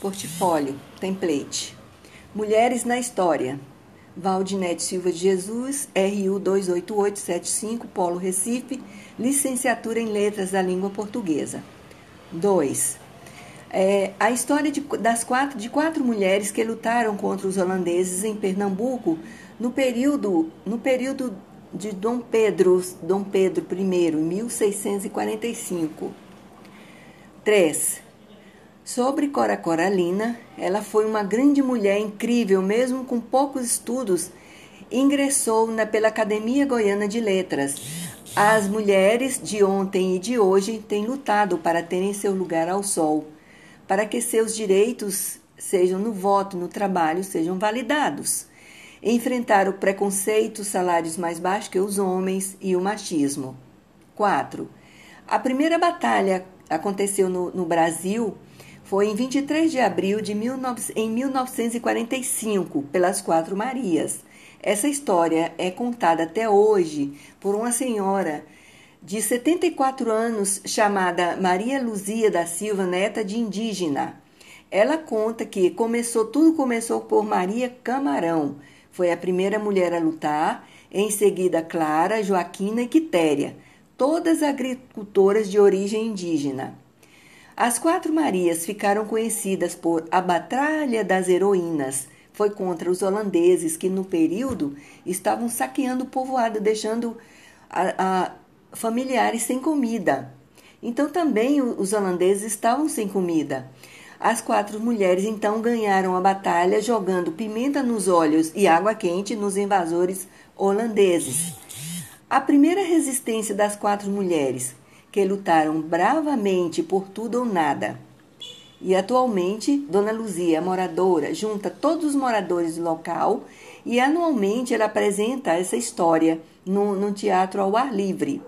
Portfólio, template. Mulheres na História. Valdinete Silva de Jesus, RU 28875, Polo Recife, licenciatura em Letras da Língua Portuguesa. 2. É, a história de, das quatro, de quatro mulheres que lutaram contra os holandeses em Pernambuco no período, no período de Dom Pedro, Dom Pedro I, 1645. 3. Sobre Cora Coralina, ela foi uma grande mulher incrível, mesmo com poucos estudos. Ingressou na, pela Academia Goiana de Letras. As mulheres de ontem e de hoje têm lutado para terem seu lugar ao sol, para que seus direitos, sejam no voto, no trabalho, sejam validados. Enfrentar o preconceito, salários mais baixos que os homens e o machismo. 4. A primeira batalha aconteceu no, no Brasil foi em 23 de abril de 19, em 1945, pelas Quatro Marias. Essa história é contada até hoje por uma senhora de 74 anos chamada Maria Luzia da Silva, neta de indígena. Ela conta que começou tudo começou por Maria Camarão. Foi a primeira mulher a lutar, em seguida Clara, Joaquina e Quitéria, todas agricultoras de origem indígena. As quatro Marias ficaram conhecidas por a Batalha das Heroínas. Foi contra os holandeses que, no período, estavam saqueando o povoado, deixando a, a familiares sem comida. Então, também os holandeses estavam sem comida. As quatro mulheres então ganharam a batalha jogando pimenta nos olhos e água quente nos invasores holandeses. A primeira resistência das quatro mulheres que lutaram bravamente por tudo ou nada. E atualmente, Dona Luzia, moradora, junta todos os moradores do local e anualmente ela apresenta essa história no, no teatro ao ar livre.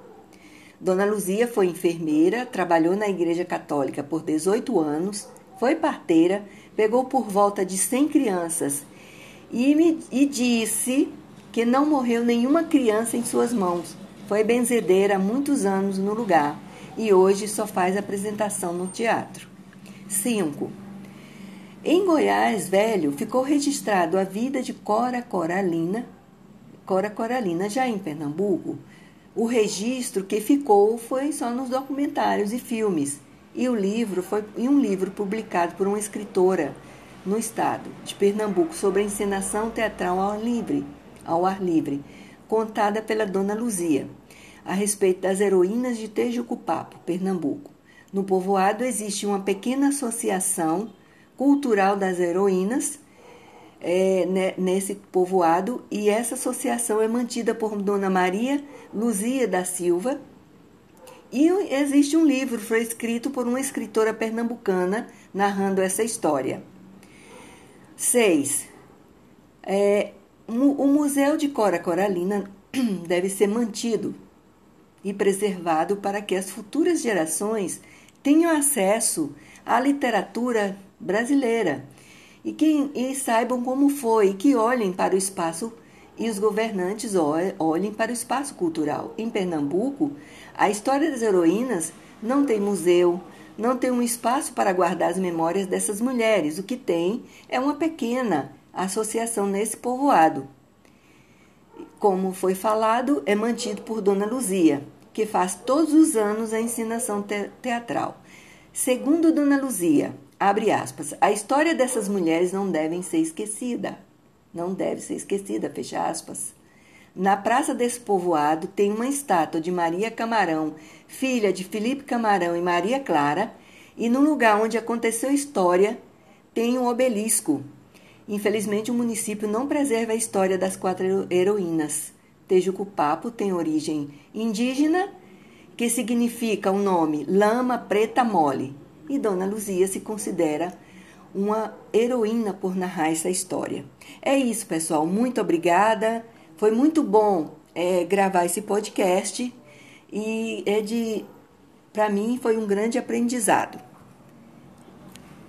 Dona Luzia foi enfermeira, trabalhou na Igreja Católica por 18 anos, foi parteira, pegou por volta de 100 crianças e, me, e disse que não morreu nenhuma criança em suas mãos, foi benzedeira há muitos anos no lugar e hoje só faz apresentação no teatro. 5. Em Goiás, velho, ficou registrado a vida de Cora Coralina, Cora Coralina, já em Pernambuco. O registro que ficou foi só nos documentários e filmes, e o livro foi em um livro publicado por uma escritora no estado de Pernambuco sobre a encenação teatral ao ar livre, ao ar livre, contada pela dona Luzia a respeito das heroínas de Tejucupapo, Pernambuco. No povoado existe uma pequena associação cultural das heroínas é, né, nesse povoado e essa associação é mantida por Dona Maria Luzia da Silva. E existe um livro foi escrito por uma escritora pernambucana narrando essa história. 6. É, o Museu de Cora Coralina deve ser mantido e preservado para que as futuras gerações tenham acesso à literatura brasileira e que e saibam como foi, que olhem para o espaço e os governantes olhem para o espaço cultural. Em Pernambuco, a história das heroínas não tem museu, não tem um espaço para guardar as memórias dessas mulheres. O que tem é uma pequena associação nesse povoado como foi falado, é mantido por Dona Luzia, que faz todos os anos a ensinação te teatral. Segundo Dona Luzia, abre aspas, a história dessas mulheres não deve ser esquecida. Não deve ser esquecida, fecha aspas. Na praça desse povoado tem uma estátua de Maria Camarão, filha de Felipe Camarão e Maria Clara, e no lugar onde aconteceu a história tem um obelisco Infelizmente, o município não preserva a história das quatro heroínas. Tejucupapo tem origem indígena, que significa o nome lama preta mole, e Dona Luzia se considera uma heroína por narrar essa história. É isso, pessoal. Muito obrigada. Foi muito bom é, gravar esse podcast e é de, para mim, foi um grande aprendizado.